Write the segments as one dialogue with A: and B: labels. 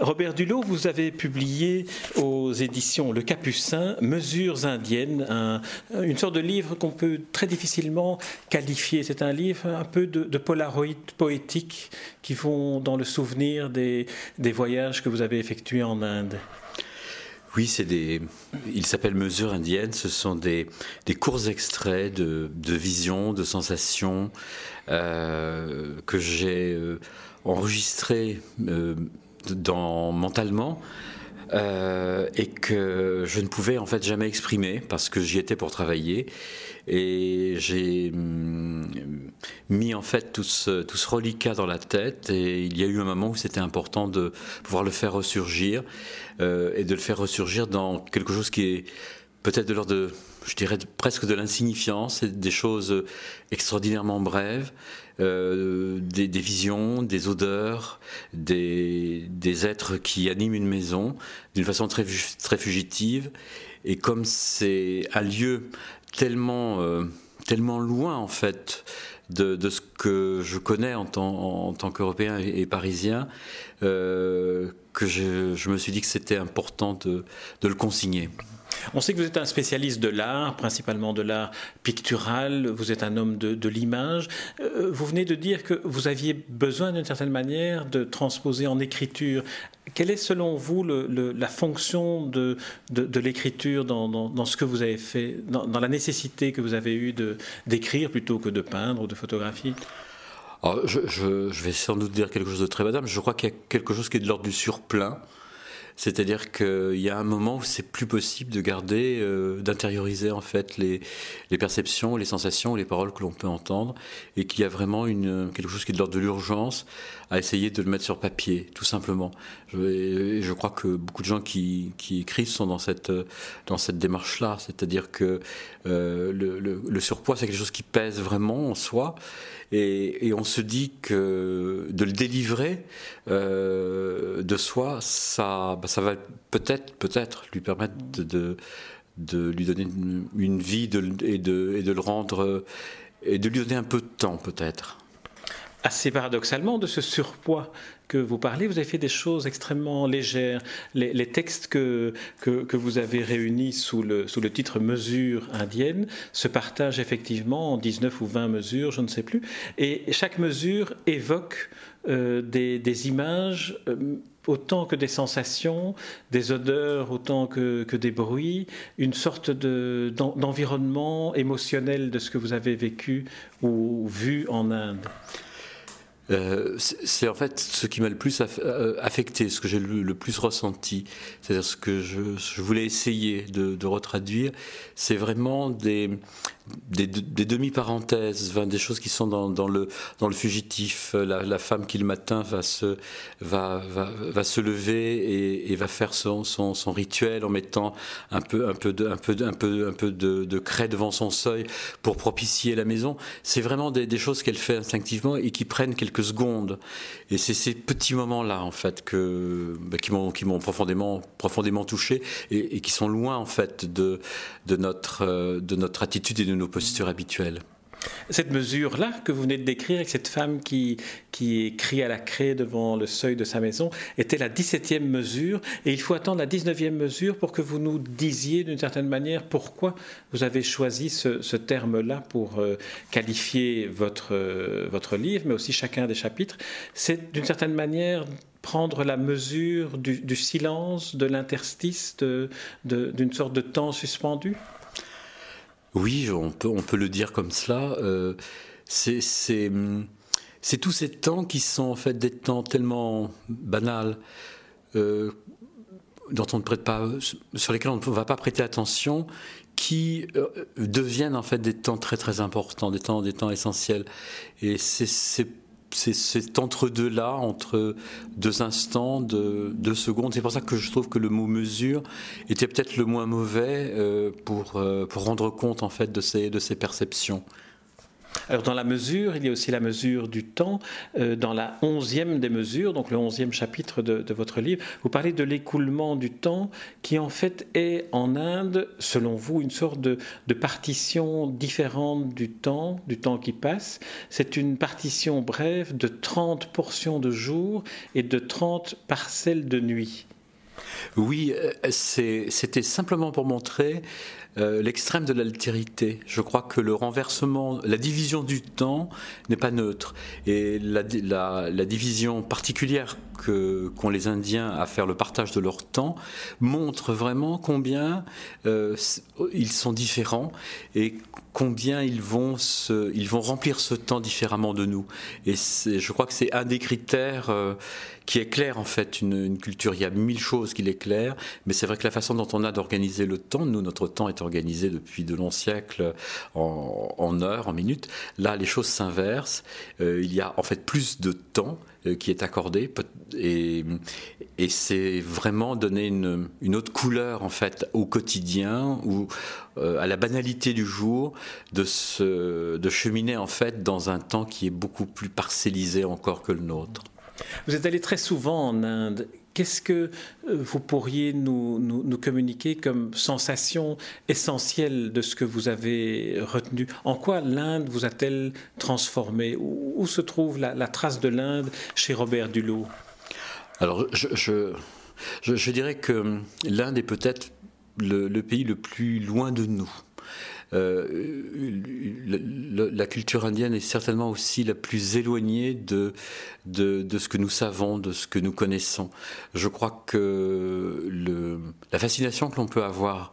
A: Robert Dulot, vous avez publié aux éditions Le Capucin Mesures indiennes, une sorte de livre qu'on peut très difficilement qualifier. C'est un livre un peu de, de polaroid poétique qui vont dans le souvenir des, voyages que vous avez effectués en Inde.
B: Oui, c'est des. Il s'appelle Mesures indiennes. Ce sont des, courts extraits de, de visions, de sensations euh, que j'ai euh, enregistrés euh, dans, mentalement. et que je ne pouvais en fait jamais exprimer parce que j'y étais pour travailler et j'ai mm, mis en fait tout ce, tout ce reliquat dans la tête et il y a eu un moment où c'était important de pouvoir le faire ressurgir euh, et de le faire ressurgir dans quelque chose qui est peut-être de l'ordre de, je dirais presque de l'insignifiance, des choses extraordinairement brèves, euh, des, visions, des odeurs, des, êtres qui animent une maison d'une façon très, fugitive. Et comme c'est un lieu tellement, euh, tellement loin en fait de, ce que je connais en tant, en tant qu'Européen et, Parisien, euh, que je, me suis dit que c'était important de le consigner.
A: On sait que vous êtes un spécialiste de l'art, principalement de l'art pictural, vous êtes un homme de, l'image. Euh, vous venez de dire que vous aviez besoin d'une certaine manière de transposer en écriture. Quelle est selon vous la fonction de, l'écriture dans, ce que vous avez fait, dans, la nécessité que vous avez eue d'écrire plutôt que de peindre ou de photographier?
B: Je, je, vais sans doute dire quelque chose de très madame. Je crois qu'il y a quelque chose qui est de l'ordre du surplein. C'est-à-dire qu'il y a un moment où c'est plus possible de garder, euh, d'intérioriser en fait les, perceptions, les sensations, les paroles que l'on peut entendre, et qu'il y a vraiment une, quelque chose qui est de l'ordre de l'urgence à essayer de le mettre sur papier, tout simplement. Je, crois que beaucoup de gens qui, qui, écrivent sont dans cette, dans cette démarche-là, c'est-à-dire que euh, le, surpoids, c'est quelque chose qui pèse vraiment en soi, et, et on se dit que de le délivrer euh, de soi, ça, bah, ça va peut-être, peut-être lui permettre de, lui donner une, vie et, de, et de le rendre et de lui donner un peu de temps peut-être.
A: Assez paradoxalement de ce surpoids que vous parlez, vous avez fait des choses extrêmement légères. Les, textes que, que, vous avez réunis sous le, sous le titre Mesures indiennes se partagent effectivement en 19 ou 20 mesures, je ne sais plus, et chaque mesure évoque euh, des, des, images. Euh, autant que des sensations, des odeurs, autant que, que des bruits, une sorte d'environnement émotionnel de ce que vous avez vécu ou vu en Inde.
B: Euh, c'est en fait ce qui m'a le plus euh, affecté, ce que j'ai le, le, plus ressenti. C'est-à-dire ce que je, je voulais essayer de, de retraduire, c'est vraiment des, des, demi-parenthèses, des choses qui sont dans, le, fugitif. La, la, femme qui le matin va se, va, va, se lever et, va faire son, son, rituel en mettant un peu, un peu, de, un peu, un peu, un peu de, de craie devant son seuil pour propicier la maison. C'est vraiment des, choses qu'elle fait instinctivement et qui prennent quelques secondes. Et c'est ces petits moments-là, en fait, que, bah, qui m'ont, profondément, profondément touché et, qui sont loin, en fait, de, de notre, euh, de notre attitude nos postures habituelles.
A: Cette mesure-là que vous venez de décrire, avec cette femme qui, qui crie à la craie devant le seuil de sa maison, était la 17e mesure, et il faut attendre la 19e mesure pour que vous nous disiez d'une certaine manière pourquoi vous avez choisi ce, terme-là pour euh, qualifier votre, euh, votre livre, mais aussi chacun des chapitres. C'est d'une certaine manière prendre la mesure du, silence, de l'interstice, d'une de, sorte de temps suspendu
B: oui, on peut, on peut le dire comme cela. Euh, c'est tous ces temps qui sont en fait des temps tellement banals, euh, dont on ne prête pas, sur lesquels on ne va pas prêter attention, qui euh, deviennent en fait des temps très très importants, des temps, des temps essentiels. Et c'est cet entre-deux-là, entre deux instants, de, deux secondes. C'est pour ça que je trouve que le mot mesure était peut-être le moins mauvais euh, pour, euh, pour rendre compte en fait de ces, de ces perceptions.
A: Alors dans la mesure, il y a aussi la mesure du temps. Euh, dans la onzième des mesures, donc le onzième chapitre de, votre livre, vous parlez de l'écoulement du temps qui en fait est en Inde, selon vous, une sorte de, de partition différente du temps, du temps qui passe. C'est une partition brève de 30 portions de jour et de 30 parcelles de nuit.
B: Oui, euh, c'était simplement pour montrer euh, l'extrême de l'altérité. Je crois que le renversement, la division du temps n'est pas neutre. Et la, division particulière qu'ont les Indiens à faire le partage de leur temps montre vraiment combien euh, ils sont différents combien ils vont, ils vont remplir ce temps différemment de nous. Et je crois que c'est un des critères euh, qui éclaire en fait une, culture. Il y a mille choses qui l'éclairent, mais c'est vrai que la façon dont on a d'organiser le temps, nous, notre temps est organisé depuis de longs siècles en, heures, en minutes. Là, les choses s'inversent. Euh, il y a en fait plus de temps qui est accordé et, c'est vraiment donner une, une, autre couleur en fait au quotidien ou euh, à la banalité du jour de, se, de cheminer en fait dans un temps qui est beaucoup plus parcellisé encore que le nôtre.
A: Vous êtes allé très souvent en Inde. Qu'est-ce que euh, vous pourriez nous, communiquer comme sensation essentielle de ce que vous avez retenu? En quoi l'Inde vous a-t-elle transformé? Où, se trouve la, trace de l'Inde chez Robert Dulot
B: Alors, je, je, je, dirais que l'Inde est peut-être le, pays le plus loin de nous. Euh, la culture indienne est certainement aussi la plus éloignée de, de, ce que nous savons, de ce que nous connaissons. Je crois que la fascination que l'on peut avoir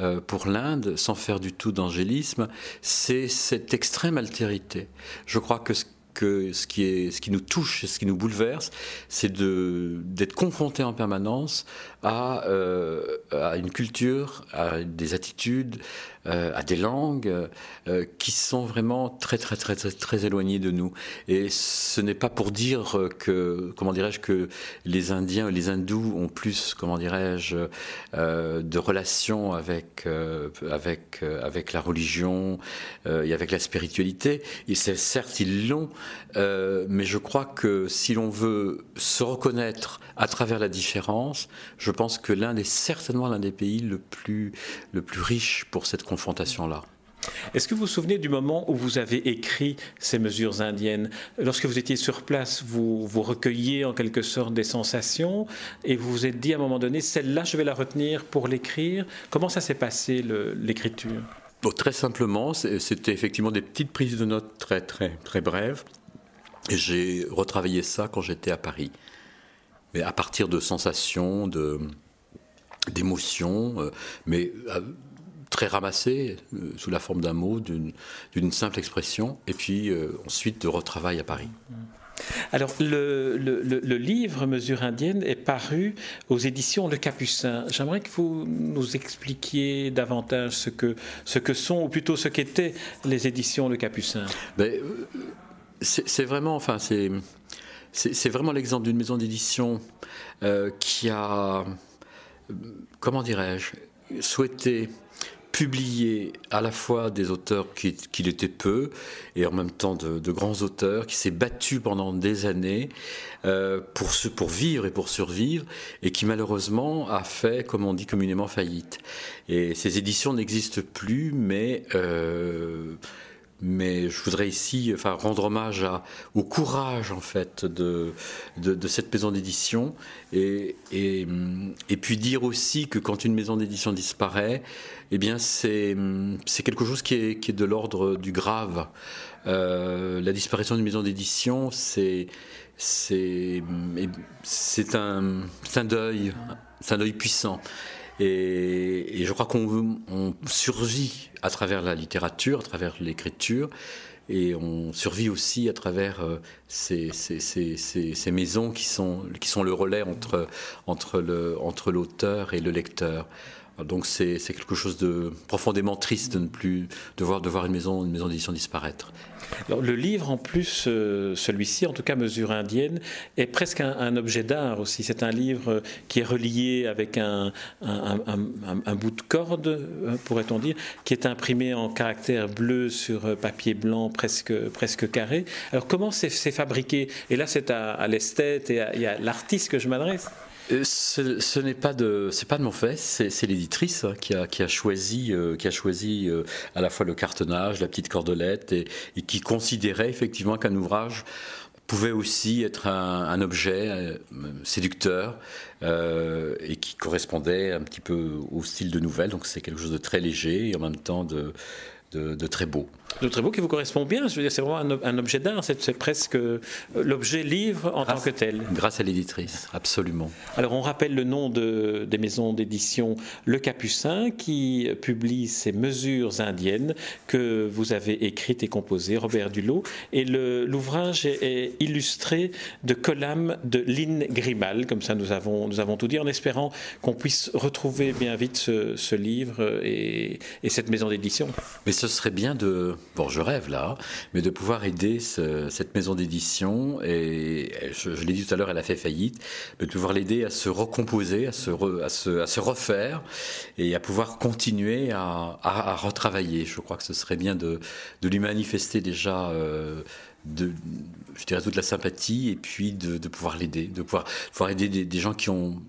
B: euh, pour l'Inde, sans faire du tout d'angélisme, c'est cette extrême altérité. Je crois que ce que ce qui, est, ce qui nous touche, ce qui nous bouleverse, c'est d'être confronté en permanence à, euh, à, une culture, à des attitudes, euh, à des langues euh, qui sont vraiment très, très, très, très, très éloignées de nous. Et ce n'est pas pour dire que, comment dirais-je, que les Indiens, les Hindous ont plus, comment dirais-je, de relations avec, avec, avec la religion et avec la spiritualité. Et certes, ils l'ont, mais je crois que si l'on veut se reconnaître à travers la différence, je pense que l'Inde est certainement l'un des pays le plus, le plus riche pour cette confrontation-là.
A: Est-ce que vous vous souvenez du moment où vous avez écrit ces mesures indiennes Lorsque vous étiez sur place, vous, vous recueilliez en quelque sorte des sensations et vous vous êtes dit à un moment donné, celle-là, je vais la retenir pour l'écrire. Comment ça s'est passé, l'écriture?
B: Très simplement, c'était effectivement des petites prises de notes très, très, très brèves. J'ai retravaillé ça quand j'étais à Paris mais à partir de sensations, de, d'émotions, euh, mais euh, très ramassées euh, sous la forme d'un mot, d'une, simple expression, et puis ensuite de retravail à Paris.
A: Alors, le, le, livre Mesure indienne est paru aux éditions Le Capucin. J'aimerais que vous nous expliquiez davantage ce que, ce que sont, ou plutôt ce qu'étaient les éditions Le Capucin.
B: Ben, c'est, vraiment, enfin, c'est, c'est vraiment l'exemple d'une maison d'édition euh, qui a, comment dirais-je, souhaité publier à la fois des auteurs qui, qui étaient peu et en même temps de, grands auteurs, qui s'est battu pendant des années euh, pour, pour vivre et pour survivre et qui malheureusement a fait, comme on dit communément, faillite. Et ces éditions n'existent plus, mais... Euh, mais je voudrais ici enfin, rendre hommage au courage en fait de, de, cette maison d'édition et, et, puis dire aussi que quand une maison d'édition disparaît, eh bien c'est, quelque chose qui est, qui est de l'ordre du grave. Euh, la disparition d'une maison d'édition, c'est, c'est, un, un deuil, c'est un deuil puissant. Et, je crois qu'on survit à travers la littérature, à travers l'écriture, et on survit aussi à travers euh, ces, maisons qui sont, qui sont le relais entre, entre, le, entre l'auteur et le lecteur. Donc c'est, quelque chose de profondément triste de ne plus de voir, de voir une maison, une maison d'édition disparaître.
A: Alors, le livre, en plus, euh, celui-ci, en tout cas Mesure indienne, est presque un, objet d'art aussi. C'est un livre qui est relié avec un, un, bout de corde, euh, pourrait-on dire, qui est imprimé en caractère bleu sur papier blanc presque, presque carré. Alors comment c'est, fabriqué? Et là, c'est à, l'esthète et à l'artiste que je m'adresse.
B: Euh, ce, n'est pas de, c'est pas de mon fait, c'est, l'éditrice hein, qui, a, qui a choisi, euh, qui a choisi euh, à la fois le cartonnage, la petite cordelette, et, qui considérait effectivement qu'un ouvrage pouvait aussi être un, objet séducteur et qui correspondait un petit peu au style de nouvelle. Donc c'est quelque chose de très léger et en même temps de, de très beau
A: de très beau qui vous correspond bien. Je veux dire, c'est vraiment un, objet d'art. C'est presque euh, l'objet livre en tant que tel.
B: Grâce à l'éditrice, absolument.
A: Alors, on rappelle le nom de, des maisons d'édition Le Capucin qui publie ces mesures indiennes que vous avez écrites et composées, Robert Dulot. Et l'ouvrage est, illustré de Colam de Lynn Grimal. Comme ça, nous avons, nous avons tout dit en espérant qu'on puisse retrouver bien vite ce, livre et, et cette maison d'édition.
B: Mais ce serait bien de bon, je rêve là, mais de pouvoir aider cette maison d'édition, et je, l'ai dit tout à l'heure, elle a fait faillite, de pouvoir l'aider à se recomposer, à se, refaire, et à pouvoir continuer à, retravailler. Je crois que ce serait bien de, lui manifester déjà... Euh, je dirais toute la sympathie et puis de, pouvoir l'aider, de pouvoir aider des gens qui ont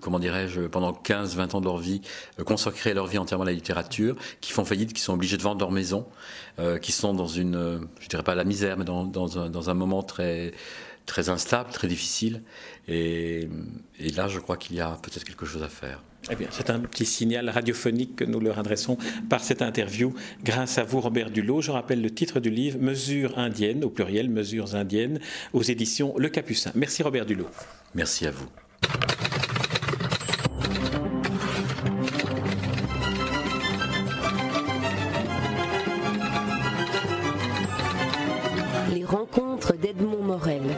B: comment dirais-je, pendant 15-20 ans de leur vie, euh, consacrer leur vie entièrement à la littérature, qui font faillite, qui sont obligés de vendre leur maison, euh, qui sont dans une, euh, je dirais pas la misère, mais dans, dans, un, dans un, moment très, très instable, très difficile. Et, et là, je crois qu'il y a peut-être quelque chose à faire.
A: Eh bien, c'est un petit signal radiophonique que nous leur adressons par cette interview. Grâce à vous, Robert Dulot, je rappelle le titre du livre Mesures indiennes, au pluriel, Mesures indiennes, aux éditions Le Capucin. Merci, Robert Dulot.
B: Merci à vous.
C: d'Edmond Morel.